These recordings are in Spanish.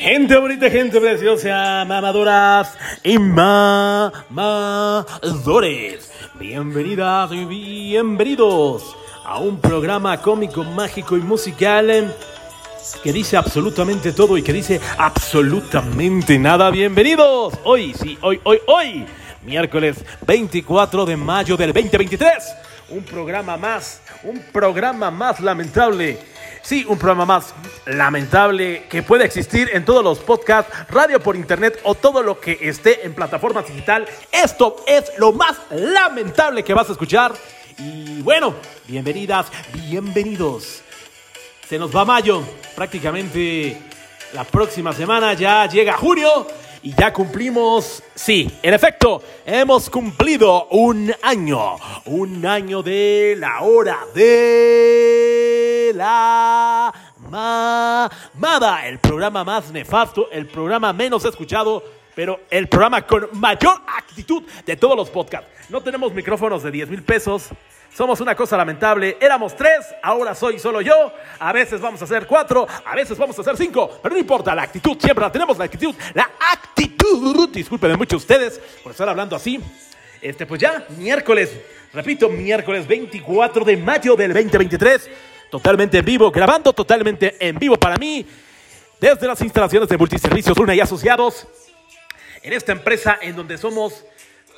Gente bonita, gente preciosa, mamadoras y mamadores. Bienvenidas y bienvenidos a un programa cómico, mágico y musical que dice absolutamente todo y que dice absolutamente nada. Bienvenidos. Hoy, sí, hoy, hoy, hoy, miércoles 24 de mayo del 2023. Un programa más, un programa más lamentable. Sí, un programa más lamentable que puede existir en todos los podcasts, radio por internet o todo lo que esté en plataformas digital. Esto es lo más lamentable que vas a escuchar. Y bueno, bienvenidas, bienvenidos. Se nos va mayo, prácticamente la próxima semana ya llega junio y ya cumplimos, sí, en efecto, hemos cumplido un año, un año de la hora de la mamada, el programa más nefasto, el programa menos escuchado, pero el programa con mayor actitud de todos los podcasts. No tenemos micrófonos de 10 mil pesos. Somos una cosa lamentable. Éramos tres, ahora soy solo yo. A veces vamos a hacer cuatro, a veces vamos a hacer cinco. Pero no importa, la actitud siempre la tenemos, la actitud. La actitud. Discúlpenme mucho ustedes por estar hablando así. Este, pues ya, miércoles, repito, miércoles 24 de mayo del 2023. Totalmente en vivo, grabando totalmente en vivo para mí. Desde las instalaciones de Multiservicios Luna y Asociados. En esta empresa en donde somos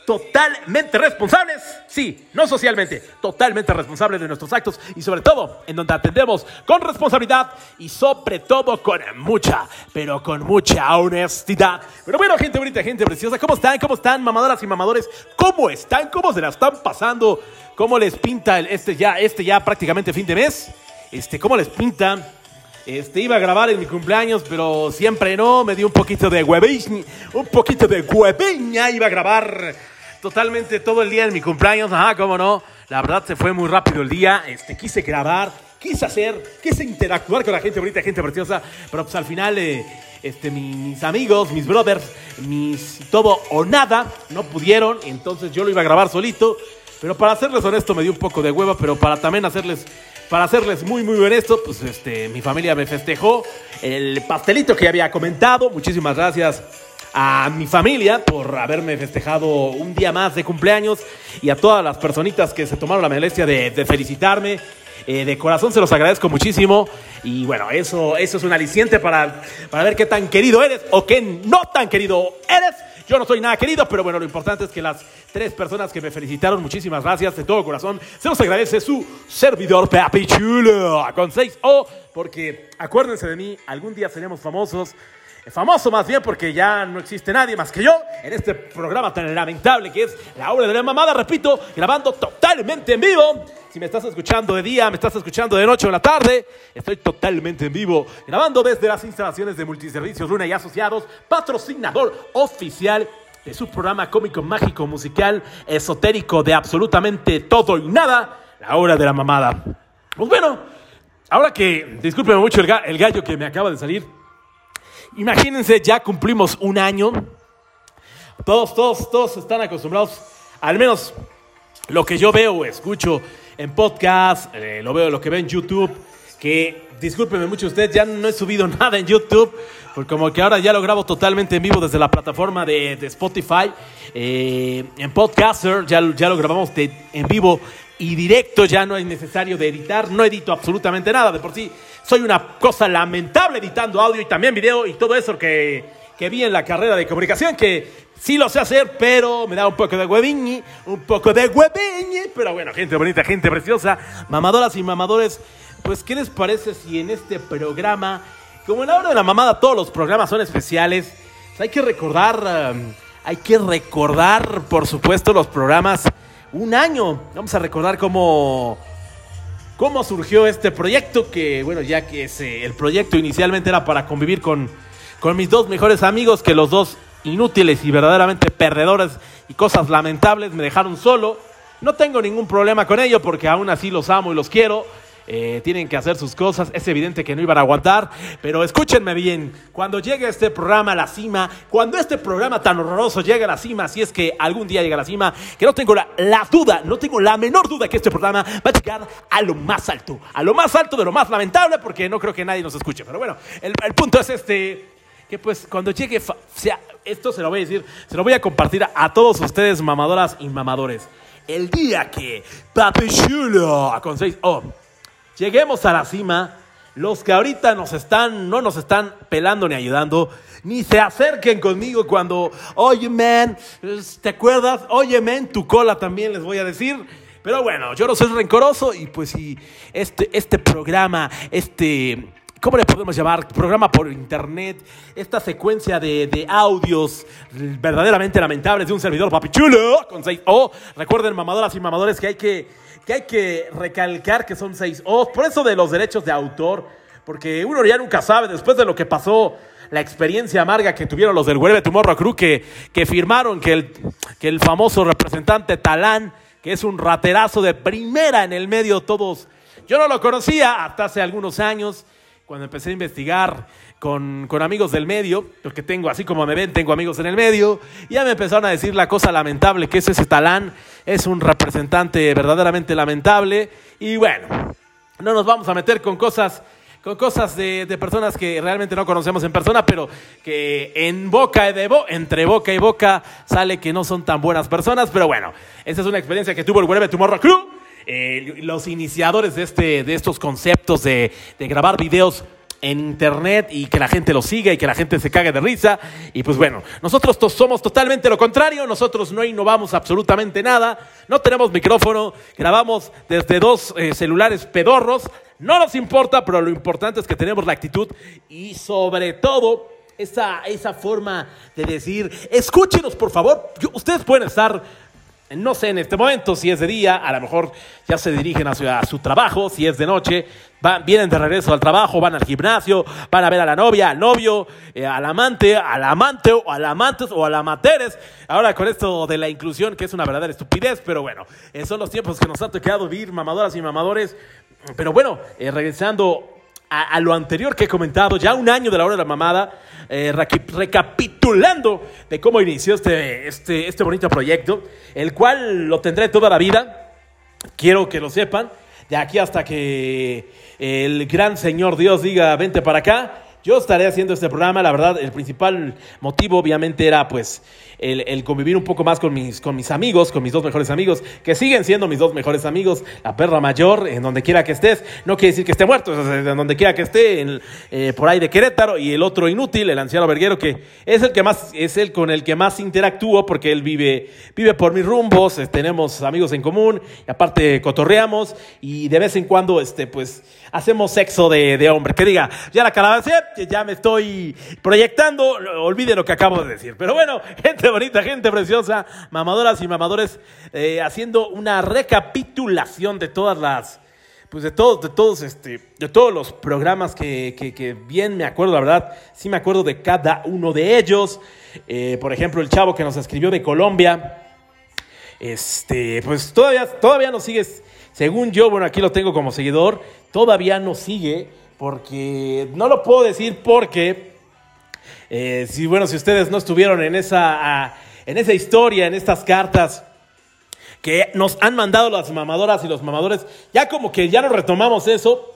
totalmente responsables, sí, no socialmente, totalmente responsables de nuestros actos y sobre todo en donde atendemos con responsabilidad y sobre todo con mucha, pero con mucha honestidad. Pero bueno, gente bonita, gente preciosa, ¿cómo están? ¿Cómo están, mamadoras y mamadores? ¿Cómo están? ¿Cómo se la están pasando? ¿Cómo les pinta el- este ya, este ya prácticamente fin de mes? Este, ¿cómo les pinta? Este, iba a grabar en mi cumpleaños, pero siempre no, me dio un poquito de hueviña, un poquito de hueviña, iba a grabar totalmente todo el día en mi cumpleaños, ajá, cómo no, la verdad se fue muy rápido el día, este, quise grabar, quise hacer, quise interactuar con la gente bonita, gente preciosa, pero pues al final, eh, este, mi- mis amigos, mis brothers, mis todo o nada, no pudieron, entonces yo lo iba a grabar solito, pero para serles honesto me dio un poco de hueva, pero para también hacerles, para hacerles muy muy honesto, pues este, mi familia me festejó el pastelito que había comentado. Muchísimas gracias a mi familia por haberme festejado un día más de cumpleaños y a todas las personitas que se tomaron la molestia de, de felicitarme. Eh, de corazón se los agradezco muchísimo y bueno, eso, eso es un aliciente para, para ver qué tan querido eres o qué no tan querido eres. Yo no soy nada querido, pero bueno, lo importante es que las tres personas que me felicitaron, muchísimas gracias de todo corazón. Se los agradece su servidor Papi Chulo con 6O, porque acuérdense de mí, algún día seremos famosos. Famoso más bien porque ya no existe nadie más que yo en este programa tan lamentable que es La Hora de la Mamada, repito, grabando totalmente en vivo. Si me estás escuchando de día, me estás escuchando de noche o en la tarde, estoy totalmente en vivo, grabando desde las instalaciones de Multiservicios Luna y Asociados, patrocinador oficial de su programa cómico, mágico, musical, esotérico de absolutamente todo y nada, La Hora de la Mamada. Pues bueno, ahora que, discúlpeme mucho el, el gallo que me acaba de salir, Imagínense, ya cumplimos un año. Todos, todos, todos están acostumbrados, al menos lo que yo veo escucho en podcast, eh, lo veo, lo que veo en YouTube, que discúlpenme mucho usted, ya no he subido nada en YouTube, porque como que ahora ya lo grabo totalmente en vivo desde la plataforma de, de Spotify, eh, en Podcaster ya, ya lo grabamos de- en vivo y directo, ya no es necesario de editar, no edito absolutamente nada, de por sí soy una cosa lamentable editando audio y también video y todo eso que, que vi en la carrera de comunicación, que sí lo sé hacer, pero me da un poco de hueviñi, un poco de hueviñi, pero bueno, gente bonita, gente preciosa, mamadoras y mamadores, pues ¿qué les parece si en este programa, como en la hora de la mamada todos los programas son especiales, pues hay que recordar um, hay que recordar, por supuesto, los programas. Un año. Vamos a recordar cómo, cómo surgió este proyecto. Que, bueno, ya que ese, el proyecto inicialmente era para convivir con, con mis dos mejores amigos, que los dos inútiles y verdaderamente perdedores y cosas lamentables me dejaron solo. No tengo ningún problema con ello porque aún así los amo y los quiero. Eh, tienen que hacer sus cosas. Es evidente que no iban a aguantar, pero escúchenme bien. Cuando llegue este programa a la cima, cuando este programa tan horroroso llegue a la cima, si es que algún día llega a la cima, que no tengo la, la duda, no tengo la menor duda que este programa va a llegar a lo más alto, a lo más alto de lo más lamentable, porque no creo que nadie nos escuche. Pero bueno, el, el punto es este que pues cuando llegue, sea, esto se lo voy a decir, se lo voy a compartir a, todos ustedes, mamadoras y mamadores. El día que Papi Chulo con 6 O lleguemos a la cima, los que ahorita nos están, no nos están pelando ni ayudando, ni se acerquen conmigo cuando, oye, man, ¿te acuerdas? Oye, man, tu cola también les voy a decir. Pero bueno, yo no soy rencoroso y pues si este, este programa, este, ¿cómo le podemos llamar? Programa por internet, esta secuencia de, de audios verdaderamente lamentables de un servidor papichulo con 6 O. Recuerden, mamadoras y mamadores, que hay que, que hay que recalcar que son 6 O. Por eso de los derechos de autor, porque uno ya nunca sabe, después de lo que pasó la experiencia amarga que tuvieron los del Huelve Tomorrow Crew que, que firmaron que el, que el famoso representante Talán, que es un raterazo de primera en el medio, todos. Yo no lo conocía hasta hace algunos años, cuando empecé a investigar con, con amigos del medio, porque tengo, así como me ven, tengo amigos en el medio, ya me empezaron a decir la cosa lamentable que es ese Talán, es un representante verdaderamente lamentable, y bueno, no nos vamos a meter con cosas con cosas de, personas que realmente no conocemos en persona, pero que en boca de entre boca y boca sale que no son tan buenas personas. Pero bueno, esa es una experiencia que tuvo el Wherever Tomorrow Crew. Eh, los iniciadores de, este, de estos conceptos de, de grabar videos en internet y que la gente lo siga y que la gente se cague de risa. Y pues bueno, nosotros to- somos totalmente lo contrario, nosotros no innovamos absolutamente nada, no tenemos micrófono, grabamos desde dos eh, celulares pedorros, no nos importa, pero lo importante es que tenemos la actitud y sobre todo esa, esa forma de decir, escúchenos por favor, ustedes pueden estar no sé en este momento si es de día, a lo mejor ya se dirigen hacia su trabajo, si es de noche, van, vienen de regreso al trabajo, van al gimnasio, van a ver a la novia, al novio, eh, al amante, al amante o al amantes o al amateres. Ahora con esto de la inclusión, que es una verdadera estupidez, pero bueno, eh, son los tiempos que nos ha tocado vivir mamadoras y mamadores. Pero bueno, eh, regresando a, lo anterior que he comentado, ya un año de la hora de la mamada, eh, recapitulando de cómo inició este, este, este bonito proyecto, el cual lo tendré toda la vida, quiero que lo sepan, de aquí hasta que el gran Señor Dios diga, vente para acá, yo estaré haciendo este programa, la verdad, el principal motivo obviamente era pues el, el convivir un poco más con mis, con mis amigos, con mis dos mejores amigos, que siguen siendo mis dos mejores amigos, la perra mayor, en donde quiera que estés, no quiere decir que esté muerto, sea, en donde quiera que esté, eh, por ahí de Querétaro, y el otro inútil, el anciano verguero, que es el que más, es el con el que más interactúo, porque él vive, vive por mis rumbos, tenemos amigos en común, y aparte cotorreamos, y de vez en cuando, este, pues, hacemos sexo de, de hombre, que diga, ya la calabacé, ya me estoy proyectando, olvide lo que acabo de decir, pero bueno, gente bonita, gente preciosa, mamadoras y mamadores, eh, haciendo una recapitulación de todas las, pues de todos, de todos, este, de todos los programas que, que- que bien me acuerdo, la verdad, sí me acuerdo de cada uno de ellos. Eh, por ejemplo, el chavo que nos escribió de Colombia, este, pues todavía, todavía nos sigue, según yo, bueno, aquí lo tengo como seguidor, todavía nos sigue, porque no lo puedo decir porque, eh, si, bueno, si ustedes no estuvieron en esa, en esa historia, en estas cartas, que nos han mandado las mamadoras y los mamadores, ya como que ya no retomamos eso,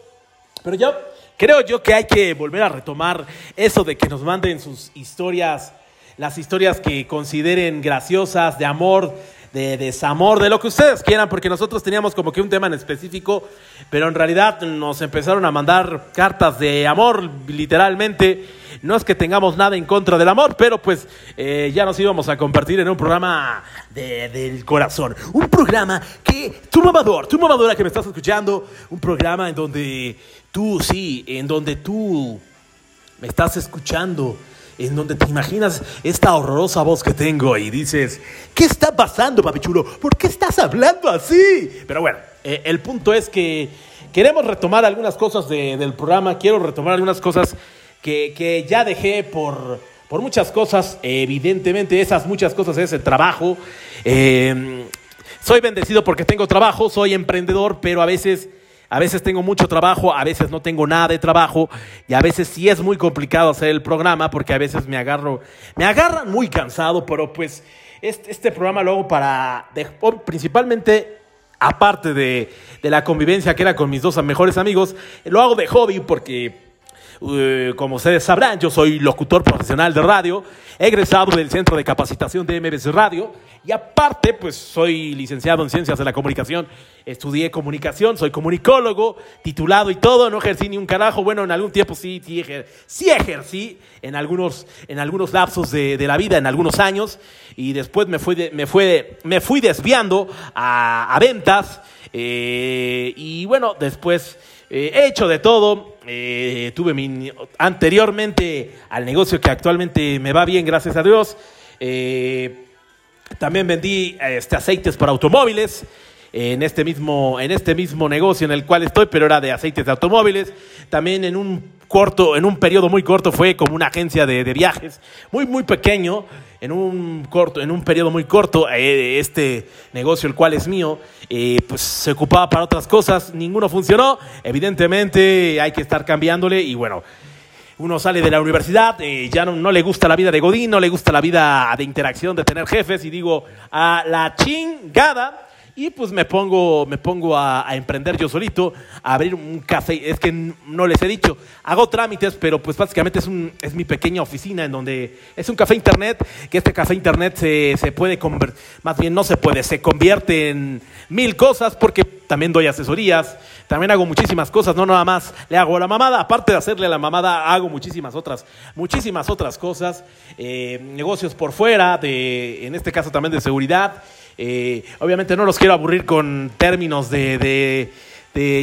pero ya creo yo que hay que volver a retomar eso de que nos manden sus historias, las historias que consideren graciosas, de amor, de desamor, de lo que ustedes quieran, porque nosotros teníamos como que un tema en específico, pero en realidad nos empezaron a mandar cartas de amor, literalmente. No es que tengamos nada en contra del amor, pero pues eh, ya nos íbamos a compartir en un programa de- del corazón. Un programa que, tu mamador, tu mamadora que me estás escuchando, un programa en donde tú, sí, en donde tú me estás escuchando, en donde te imaginas esta horrorosa voz que tengo y dices, ¿qué está pasando, papi chulo? ¿Por qué estás hablando así? Pero bueno, eh, el punto es que queremos retomar algunas cosas de- del programa, quiero retomar algunas cosas que, que ya dejé por, por muchas cosas, evidentemente esas muchas cosas es el trabajo. Eh, soy bendecido porque tengo trabajo, soy emprendedor, pero a veces, a veces tengo mucho trabajo, a veces no tengo nada de trabajo y a veces sí es muy complicado hacer el programa porque a veces me agarro, me agarran muy cansado, pero pues este, este programa lo hago para, principalmente aparte de, de la convivencia que era con mis dos mejores amigos, lo hago de hobby porque eh, como ustedes sabrán, yo soy locutor profesional de radio, egresado del Centro de Capacitación de MBC Radio y aparte, pues soy licenciado en Ciencias de la Comunicación, estudié comunicación, soy comunicólogo, titulado y todo, no ejercí ni un carajo, bueno, en algún tiempo sí, sí, ejer- sí ejercí en algunos, en algunos lapsos de, de la vida, en algunos años, y después me fui, de- me fue, me fui desviando a, a ventas, eh, y bueno, después... Eh, he hecho de todo. eh, tuve mi, anteriormente al negocio que actualmente me va bien, gracias a Dios. Eh, también vendí este, aceites para automóviles en este, mismo, en este mismo negocio en el cual estoy, pero era de aceites de automóviles. También en un corto, en un periodo muy corto fue como una agencia de, de viajes, muy, muy pequeño. En un corto, en un periodo muy corto, eh, este negocio, el cual es mío, eh, pues se ocupaba para otras cosas, ninguno funcionó. Evidentemente hay que estar cambiándole y bueno, uno sale de la universidad, eh, ya no, no le gusta la vida de Godín, no le gusta la vida de interacción, de tener jefes, y digo, a la chingada. Y pues me pongo, me pongo a, emprender yo solito, a abrir un café. Es que no les he dicho, hago trámites, pero pues básicamente es, un, es mi pequeña oficina en donde es un café internet, que este café internet se, se puede convertir, más bien no se puede, se convierte en mil cosas porque también doy asesorías, también hago muchísimas cosas, no nada más le hago la mamada, aparte de hacerle la mamada, hago muchísimas otras, muchísimas otras cosas, eh, negocios por fuera, de, en este caso también de seguridad. Eh, obviamente no los quiero aburrir con términos de, de-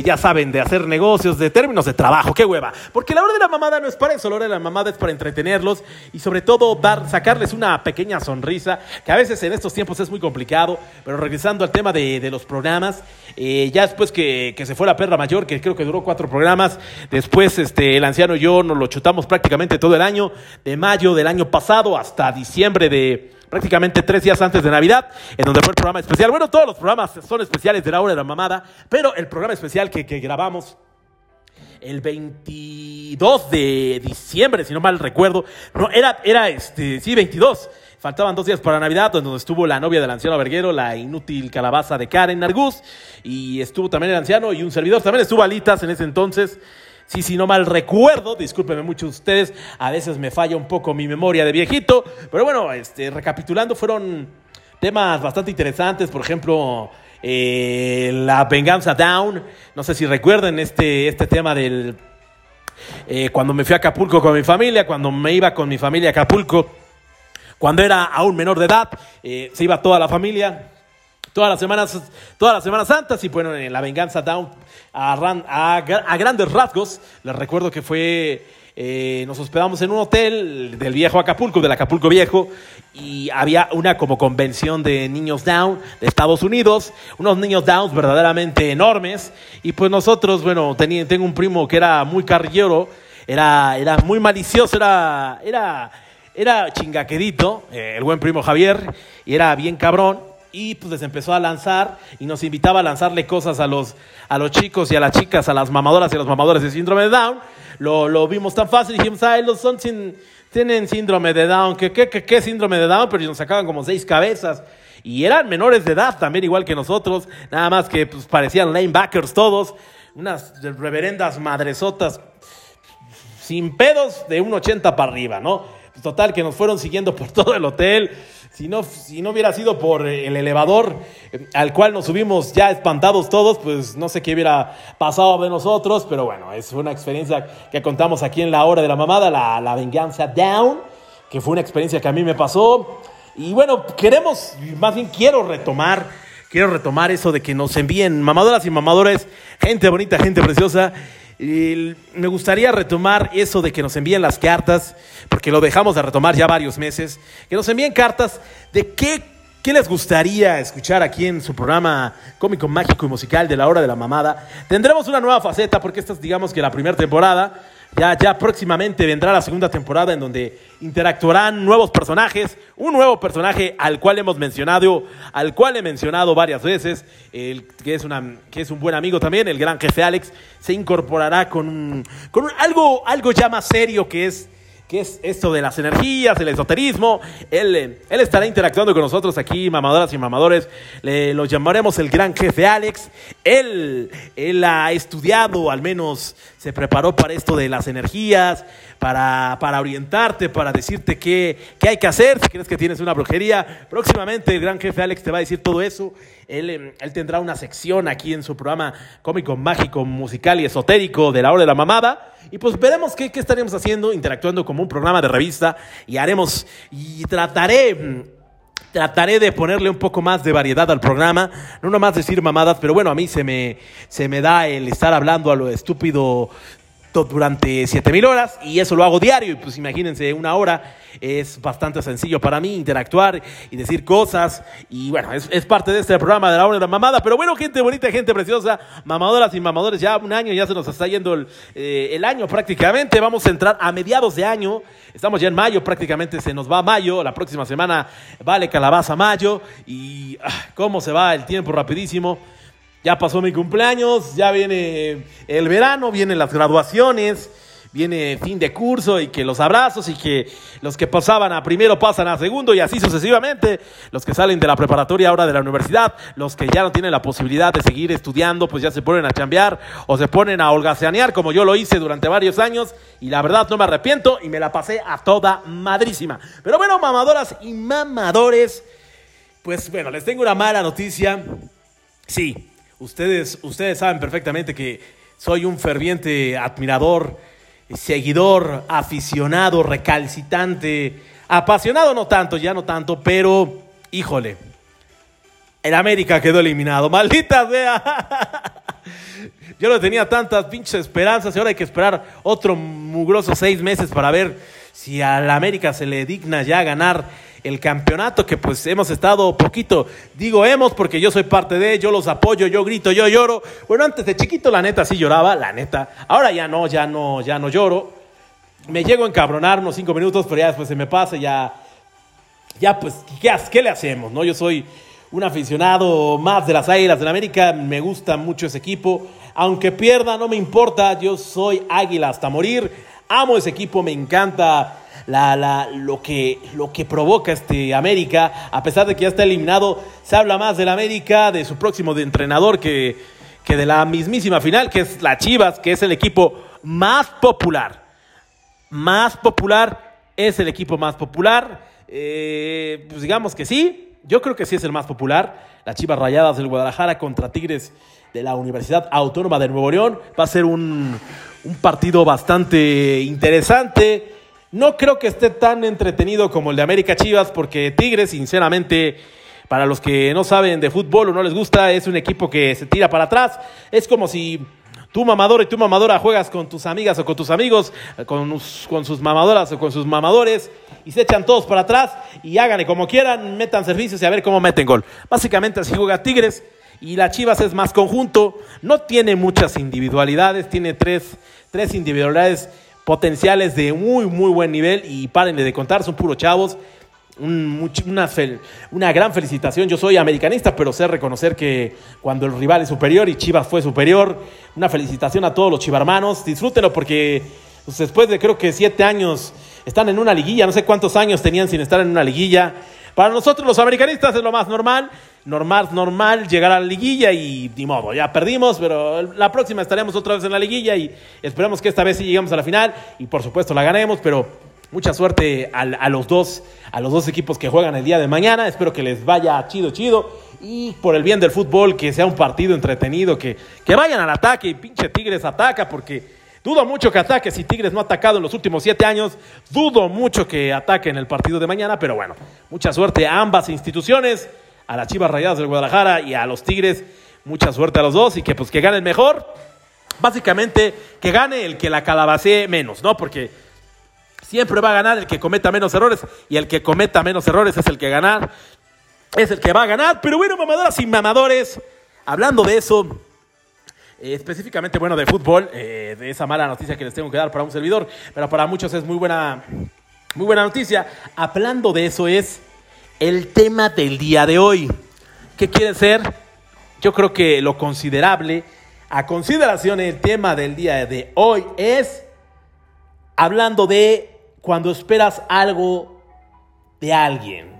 ya saben, de hacer negocios, de términos de trabajo, qué hueva. Porque la hora de la mamada no es para eso, la hora de la mamada es para entretenerlos y sobre todo dar, sacarles una pequeña sonrisa, que a veces en estos tiempos es muy complicado, pero regresando al tema de, de los programas, eh, ya después que, que se fue la perra mayor, que creo que duró cuatro programas, después este, el anciano y yo nos lo chutamos prácticamente todo el año, de mayo del año pasado hasta diciembre de prácticamente tres días antes de Navidad, en donde fue el programa especial. Bueno, todos los programas son especiales de la hora de la mamada, pero el programa especial que, grabamos el 22 de diciembre, si no mal recuerdo, no, era, era este, sí, 22. Faltaban dos días para Navidad, donde estuvo la novia del anciano Verguero, la inútil calabaza de Karen Argus, y estuvo también el anciano y un servidor. También estuvo Alitas en ese entonces. Sí, si no mal recuerdo, discúlpenme mucho ustedes, a veces me falla un poco mi memoria de viejito, pero bueno, este, recapitulando, fueron temas bastante interesantes, por ejemplo, eh, la venganza down, no sé si recuerden este, este tema del, eh, cuando me fui a Acapulco con mi familia, cuando me iba con mi familia a Acapulco, cuando era aún menor de edad, eh, se iba toda la familia, todas las semanas, todas las semanas santas. Y bueno, en la venganza down a, ran- a gra- a grandes rasgos, les recuerdo que fue, eh, nos hospedamos en un hotel del viejo Acapulco, del Acapulco viejo, y había una como convención de niños down de Estados Unidos, unos niños downs verdaderamente enormes, y pues nosotros, bueno, tenía, tengo un primo que era muy carrillero, era, era muy malicioso, era, era, era eh, el buen primo Javier, y era bien cabrón, y pues les empezó a lanzar y nos invitaba a lanzarle cosas a los, a los chicos y a las chicas, a las mamadoras y a los mamadores de síndrome de Down. Lo, lo vimos tan fácil y dijimos, ay, los son sin, tienen síndrome de Down. ¿Qué, qué, qué, qué síndrome de Down? Pero nos sacaban como seis cabezas. Y eran menores de edad también, igual que nosotros. Nada más que pues, parecían linebackers todos. Unas reverendas madresotas sin pedos de un 80 para arriba, ¿no? Pues, total, que nos fueron siguiendo por todo el hotel. Si no, si no hubiera sido por el elevador eh, al cual nos subimos ya espantados todos, pues no sé qué hubiera pasado de nosotros, pero bueno, es una experiencia que contamos aquí en la hora de la mamada, la, la venganza down, que fue una experiencia que a mí me pasó. Y bueno, queremos, más bien quiero retomar, quiero retomar eso de que nos envíen mamadoras y mamadores, gente bonita, gente preciosa, el- me gustaría retomar eso de que nos envíen las cartas, porque lo dejamos de retomar ya varios meses, que nos envíen cartas de qué, qué les gustaría escuchar aquí en su programa cómico, mágico y musical de la hora de la mamada. Tendremos una nueva faceta, porque esta es digamos que la primera temporada. Ya, ya próximamente vendrá la segunda temporada en donde interactuarán nuevos personajes, un nuevo personaje al cual hemos mencionado, al cual he mencionado varias veces, el, que, es una, que es un buen amigo también, el gran jefe Alex, se incorporará con, un- con algo, algo ya más serio que es es esto de las energías, el esoterismo. Él, él estará interactuando con nosotros aquí, mamadoras y mamadores. Le, lo llamaremos el gran jefe Alex. Él, él ha estudiado, al menos se preparó para esto de las energías, para, para orientarte, para decirte qué, qué hay que hacer. Si crees que tienes una brujería, próximamente el gran jefe Alex te va a decir todo eso. Él, eh, él tendrá una sección aquí en su programa cómico, mágico, musical y esotérico de la hora de la mamada. Y pues veremos qué, qué estaremos haciendo, interactuando como un programa de revista. Y haremos, y trataré, mm, trataré de ponerle un poco más de variedad al programa. No nomás decir mamadas, pero bueno, a mí se me, se me da el estar hablando a lo estúpido durante 7000 horas y eso lo hago diario. Y pues imagínense una hora es bastante sencillo para mí interactuar y decir cosas. Y bueno es, es parte de este programa de la hora de la mamada. Pero bueno gente bonita gente preciosa mamadoras y mamadores ya un año ya se nos está yendo el, eh, el año prácticamente. Vamos a entrar a mediados de año. Estamos ya en mayo prácticamente se nos va mayo. La próxima semana vale calabaza mayo. Y ah, cómo se va el tiempo rapidísimo ya pasó mi cumpleaños, ya viene el verano, vienen las graduaciones, viene fin de curso y que los abrazos y que los que pasaban a primero pasan a segundo y así sucesivamente, los que salen de la preparatoria ahora de la universidad, los que ya no tienen la posibilidad de seguir estudiando, pues ya se ponen a chambear o se ponen a holgazanear como yo lo hice durante varios años y la verdad no me arrepiento y me la pasé a toda madrísima. Pero bueno, mamadoras y mamadores, pues bueno, les tengo una mala noticia. Sí, ustedes, ustedes saben perfectamente que soy un ferviente admirador, seguidor, aficionado, recalcitante, apasionado no tanto, ya no tanto, pero híjole, el América quedó eliminado, maldita sea. Yo no tenía tantas pinches esperanzas y ahora hay que esperar otro mugroso seis meses para ver si a la América se le digna ya ganar el campeonato que pues hemos estado poquito, digo hemos porque yo soy parte de, yo los apoyo, yo grito, yo lloro. Bueno, antes de chiquito la neta sí lloraba, la neta. Ahora ya no, ya no, ya no lloro. Me llego a encabronar unos cinco minutos, pero ya después se me pasa, ya ya pues, ¿qué, qué le hacemos? no? Yo soy un aficionado más de las Águilas del América, me gusta mucho ese equipo, aunque pierda no me importa, yo soy Águila hasta morir, amo ese equipo, me encanta la, la- lo, que, lo que provoca este América, a pesar de que ya está eliminado, se habla más del América, de su próximo entrenador que, que de la mismísima final, que es la Chivas, que es el equipo más popular más popular, es el equipo más popular. Eh, pues digamos que sí, yo creo que sí es el más popular. Las Chivas Rayadas del Guadalajara contra Tigres de la Universidad Autónoma de Nuevo León. Va a ser un, un partido bastante interesante. No creo que esté tan entretenido como el de América Chivas, porque Tigres, sinceramente, para los que no saben de fútbol o no les gusta, es un equipo que se tira para atrás. Es como si tú mamador y tú mamadora juegas con tus amigas o con tus amigos, con, con sus mamadoras o con sus mamadores y se echan todos para atrás y háganle como quieran, metan servicios y a ver cómo meten gol. Básicamente así juega Tigres y la Chivas es más conjunto, no tiene muchas individualidades, tiene tres, tres individualidades potenciales de muy, muy buen nivel y párenle de contar, son puros chavos una gran felicitación. Yo soy americanista, pero sé reconocer que cuando el rival es superior y Chivas fue superior, una felicitación a todos los chivarmanos. Disfrútenlo porque pues, después de creo que siete años están en una liguilla, no sé cuántos años tenían sin estar en una liguilla. Para nosotros los americanistas es lo más normal, normal, normal llegar a la liguilla y ni modo, ya perdimos, pero la próxima estaremos otra vez en la liguilla y esperemos que esta vez sí lleguemos a la final y por supuesto la ganemos, pero Mucha suerte al- a, los dos, a los dos equipos que juegan el día de mañana. Espero que les vaya chido, chido. Y por el bien del fútbol, que sea un partido entretenido, que, que vayan al ataque y pinche Tigres ataca, porque dudo mucho que ataque si Tigres no ha atacado en los últimos siete años. Dudo mucho que ataque en el partido de mañana, pero bueno, mucha suerte a ambas instituciones, a las Chivas Rayadas del Guadalajara y a los Tigres. Mucha suerte a los dos y que pues que ganen mejor. Básicamente, que gane el que la calabacee menos, ¿no? Porque siempre va a ganar el que cometa menos errores y el que cometa menos errores es el que ganar, es el que va a ganar. Pero bueno, mamadoras y mamadores, hablando de eso, eh, específicamente, bueno, de fútbol, eh, de esa mala noticia que les tengo que dar para un servidor, pero para muchos es muy buena, muy buena noticia. Hablando de eso es el tema del día de hoy. ¿Qué quiere ser? Yo creo que lo considerable, a consideración el tema del día de hoy es hablando de cuando esperas algo de alguien.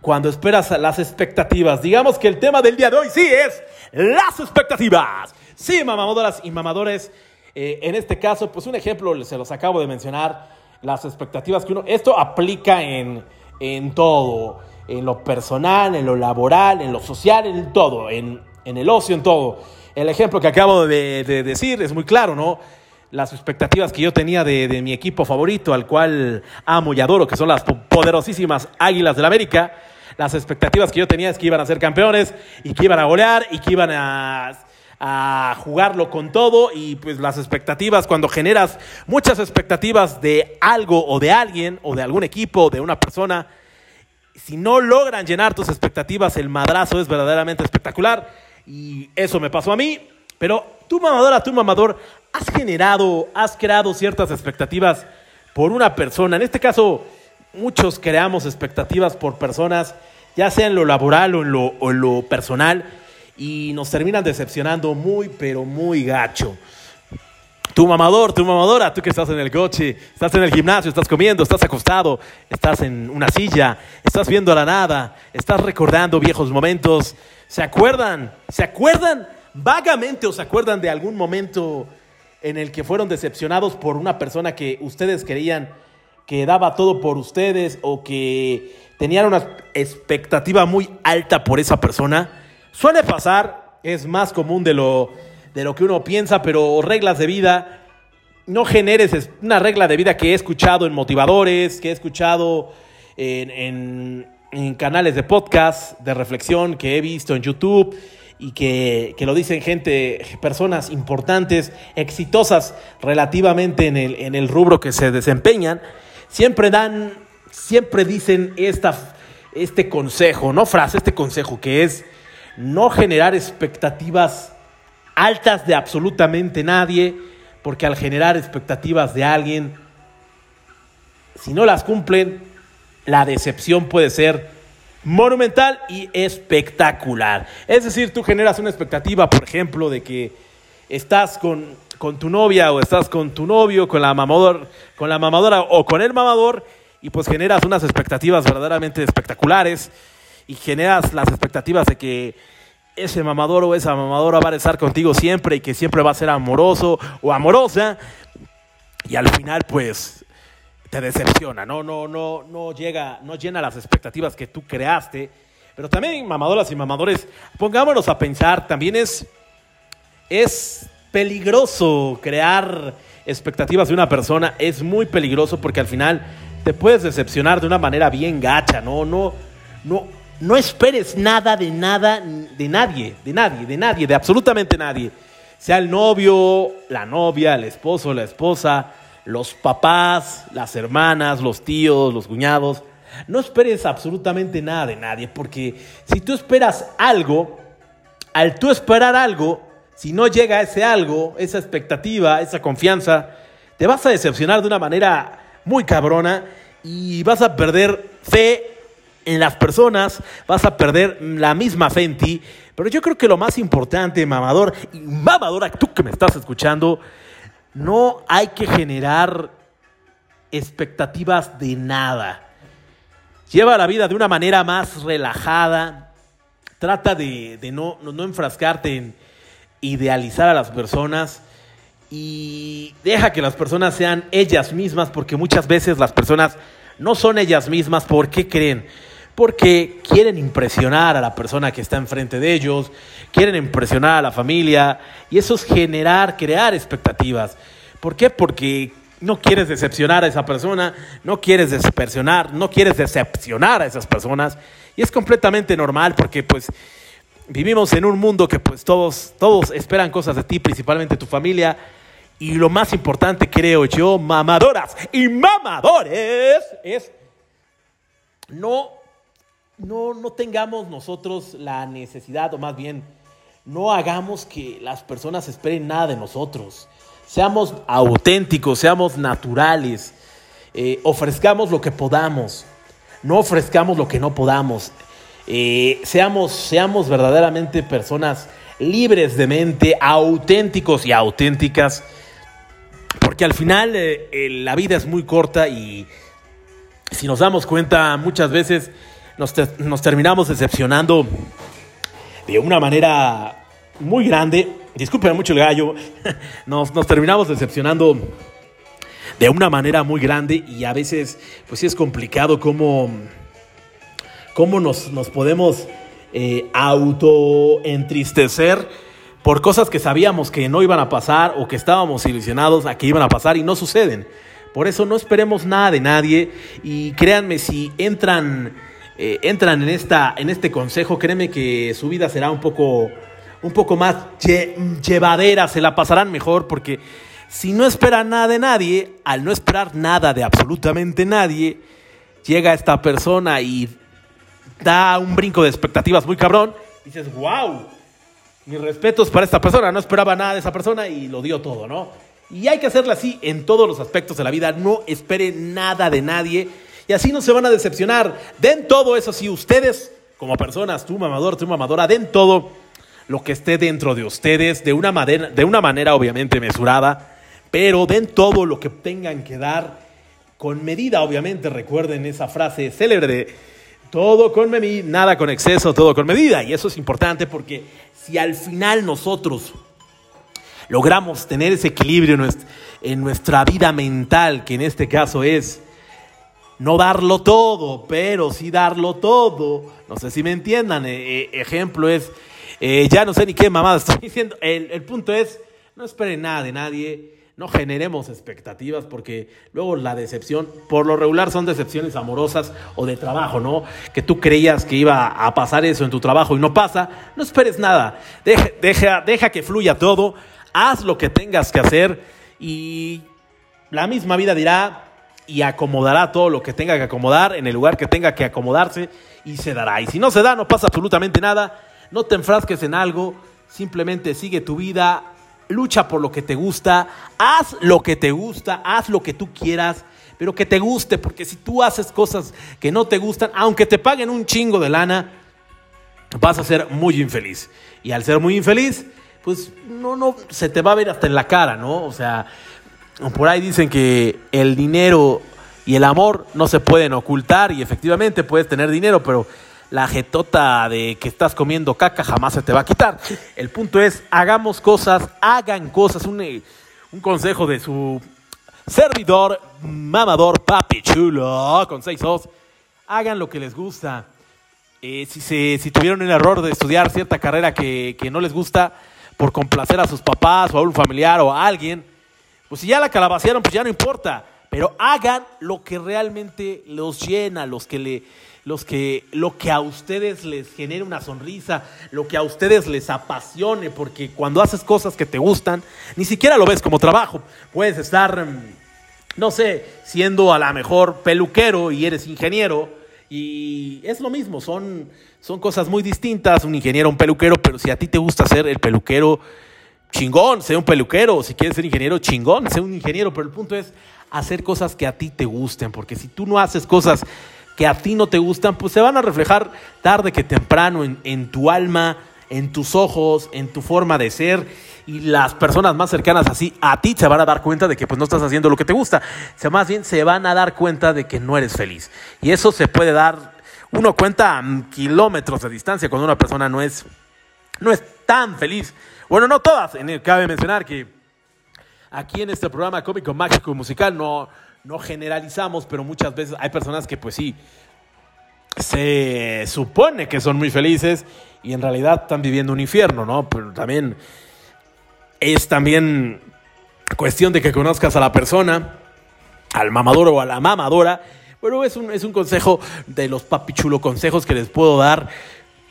Cuando esperas las expectativas. Digamos que el tema del día de hoy sí es las expectativas. Sí, mamadoras y mamadores. eh, en este caso, pues un ejemplo se los acabo de mencionar. Las expectativas que uno. Esto aplica en, en todo. En lo personal, en lo laboral, en lo social, en todo. En, en el ocio, en todo. El ejemplo que acabo de, de decir es muy claro, ¿no? Las expectativas que yo tenía de, de, mi equipo favorito, al cual amo y adoro, que son las poderosísimas Águilas del América. Las expectativas que yo tenía es que iban a ser campeones y que iban a golear y que iban a, a jugarlo con todo. Y pues las expectativas, cuando generas muchas expectativas de algo o de alguien o de algún equipo o de una persona, si no logran llenar tus expectativas, el madrazo es verdaderamente espectacular. Y eso me pasó a mí. Pero tú, mamadora, tú, mamador, has generado, has creado ciertas expectativas por una persona. En este caso, muchos creamos expectativas por personas, ya sea en lo laboral o en lo, personal, y nos terminan decepcionando muy, pero muy gacho. Tu mamador, tu mamadora, tú que estás en el coche, estás en el gimnasio, estás comiendo, estás acostado, estás en una silla, estás viendo a la nada, estás recordando viejos momentos. ¿Se acuerdan? ¿Se acuerdan vagamente o se acuerdan de algún momento en el que fueron decepcionados por una persona que ustedes creían que daba todo por ustedes o que tenían una expectativa muy alta por esa persona? Suele pasar, es más común de lo, de lo que uno piensa, pero reglas de vida, no generes una regla de vida que he escuchado en motivadores, que he escuchado en, en, en canales de podcast, de reflexión, que he visto en YouTube y que, que, lo dicen gente, personas importantes, exitosas relativamente en el, en el rubro que se desempeñan, siempre dan, siempre dicen esta, este consejo, no frase, este consejo que es no generar expectativas altas de absolutamente nadie, porque al generar expectativas de alguien, si no las cumplen, la decepción puede ser monumental y espectacular. Es decir, tú generas una expectativa, por ejemplo, de que estás con, con tu novia o estás con tu novio, con la, mamador, con la mamadora o con el mamador, y pues generas unas expectativas verdaderamente espectaculares y generas las expectativas de que ese mamador o esa mamadora va a estar contigo siempre y que siempre va a ser amoroso o amorosa. Y al final, pues, te decepciona, ¿no? No, no, no llega, no llena las expectativas que tú creaste. Pero también, mamadoras y mamadores, pongámonos a pensar, también es, es peligroso crear expectativas de una persona, es muy peligroso porque al final te puedes decepcionar de una manera bien gacha, ¿no? No, no, no esperes nada de nada, de nadie, de nadie, de nadie, de absolutamente nadie. Sea el novio, la novia, el esposo, la esposa, los papás, las hermanas, los tíos, los cuñados. No esperes absolutamente nada de nadie, porque si tú esperas algo, al tú esperar algo, si no llega ese algo, esa expectativa, esa confianza, te vas a decepcionar de una manera muy cabrona y vas a perder fe en las personas, vas a perder la misma fe en ti. Pero yo creo que lo más importante, mamador, y mamadora, tú que me estás escuchando, no hay que generar expectativas de nada. Lleva la vida de una manera más relajada. Trata de, no, no enfrascarte en idealizar a las personas y deja que las personas sean ellas mismas, porque muchas veces las personas no son ellas mismas. ¿Por qué creen? Porque quieren impresionar a la persona que está enfrente de ellos, quieren impresionar a la familia, y eso es generar, crear expectativas. ¿Por qué? Porque no quieres decepcionar a esa persona, no quieres decepcionar, no quieres decepcionar a esas personas, y es completamente normal porque pues vivimos en un mundo que pues todos, todos esperan cosas de ti, principalmente tu familia. Y lo más importante, creo yo, mamadoras y mamadores, es no, no, no tengamos nosotros la necesidad, o más bien, no hagamos que las personas esperen nada de nosotros. Seamos auténticos, seamos naturales, eh, ofrezcamos lo que podamos, no ofrezcamos lo que no podamos. Eh, seamos, seamos verdaderamente personas libres de mente, auténticos y auténticas, porque al final eh, la vida es muy corta y si nos damos cuenta muchas veces nos, te- nos terminamos decepcionando de una manera muy grande. Disculpen mucho el gallo. Nos, terminamos decepcionando de una manera muy grande y a veces pues sí es complicado cómo, cómo nos, nos podemos eh, autoentristecer por cosas que sabíamos que no iban a pasar o que estábamos ilusionados a que iban a pasar y no suceden. Por eso no esperemos nada de nadie y créanme, si entran, eh, entran en, esta, en este consejo, créanme que su vida será un poco, un poco más lle- llevadera, se la pasarán mejor porque si no esperan nada de nadie, al no esperar nada de absolutamente nadie, llega esta persona y da un brinco de expectativas muy cabrón. Y dices, wow, mis respetos para esta persona. No esperaba nada de esa persona y lo dio todo, ¿no? Y hay que hacerlo así en todos los aspectos de la vida. No esperen nada de nadie. Y así no se van a decepcionar. Den todo eso sí, ustedes como personas, tú mamador, tú mamadora, den todo lo que esté dentro de ustedes de una, manera, de una manera obviamente mesurada, pero den todo lo que tengan que dar con medida, obviamente. Recuerden esa frase célebre de todo con medida, nada con exceso, todo con medida. Y eso es importante porque si al final nosotros logramos tener ese equilibrio en nuestra vida mental, que en este caso es no darlo todo, pero sí darlo todo. No sé si me entiendan. Eh, eh, ejemplo es, eh, ya no sé ni qué mamada estoy diciendo. El, el punto es, no esperen nada de nadie. No generemos expectativas porque luego la decepción, por lo regular son decepciones amorosas o de trabajo, ¿no? Que tú creías que iba a pasar eso en tu trabajo y no pasa. No esperes nada. Deja, deja, deja que fluya todo. Haz lo que tengas que hacer y la misma vida dirá y acomodará todo lo que tenga que acomodar en el lugar que tenga que acomodarse y se dará. Y si no se da, no pasa absolutamente nada. No te enfrasques en algo, simplemente sigue tu vida, lucha por lo que te gusta, haz lo que te gusta, haz lo que tú quieras, pero que te guste, porque si tú haces cosas que no te gustan, aunque te paguen un chingo de lana, vas a ser muy infeliz. Y al ser muy infeliz, pues no, no, se te va a ver hasta en la cara, ¿no? O sea, por ahí dicen que el dinero y el amor no se pueden ocultar y efectivamente puedes tener dinero, pero la jetota de que estás comiendo caca jamás se te va a quitar. El punto es, hagamos cosas, hagan cosas. Un, eh, un consejo de su servidor, mamador, papi chulo, con seis os. Hagan lo que les gusta. Eh, si, se, si tuvieron el error de estudiar cierta carrera que, que no les gusta por complacer a sus papás o a un familiar o a alguien, pues si ya la calabacearon, pues ya no importa. Pero hagan lo que realmente los llena, los que le, los que, lo que a ustedes les genere una sonrisa, lo que a ustedes les apasione, porque cuando haces cosas que te gustan, ni siquiera lo ves como trabajo. Puedes estar, mm, no sé, siendo a lo mejor peluquero y eres ingeniero, y es lo mismo, son, son cosas muy distintas, un ingeniero, un peluquero, pero si a ti te gusta ser el peluquero, chingón, sé un peluquero, si quieres ser ingeniero, chingón, sé un ingeniero, pero el punto es hacer cosas que a ti te gusten, porque si tú no haces cosas que a ti no te gustan, pues se van a reflejar tarde que temprano en, tu alma, en tus ojos, en tu forma de ser, y las personas más cercanas así a ti se van a dar cuenta de que pues no estás haciendo lo que te gusta, o sea, más bien se van a dar cuenta de que no eres feliz, y eso se puede dar, uno cuenta mm, kilómetros de distancia cuando una persona no es, no es tan feliz, bueno, no todas, cabe mencionar que aquí en este programa cómico, mágico y musical no, no generalizamos, pero muchas veces hay personas que pues sí, se supone que son muy felices y en realidad están viviendo un infierno, ¿no? Pero también es también cuestión de que conozcas a la persona, al mamador o a la mamadora. Bueno, es un, es un consejo de los papichulo consejos que les puedo dar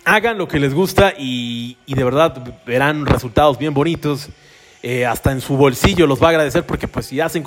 hagan lo que les gusta y, y de verdad verán resultados bien bonitos. Eh, hasta en su bolsillo los va a agradecer porque pues si hacen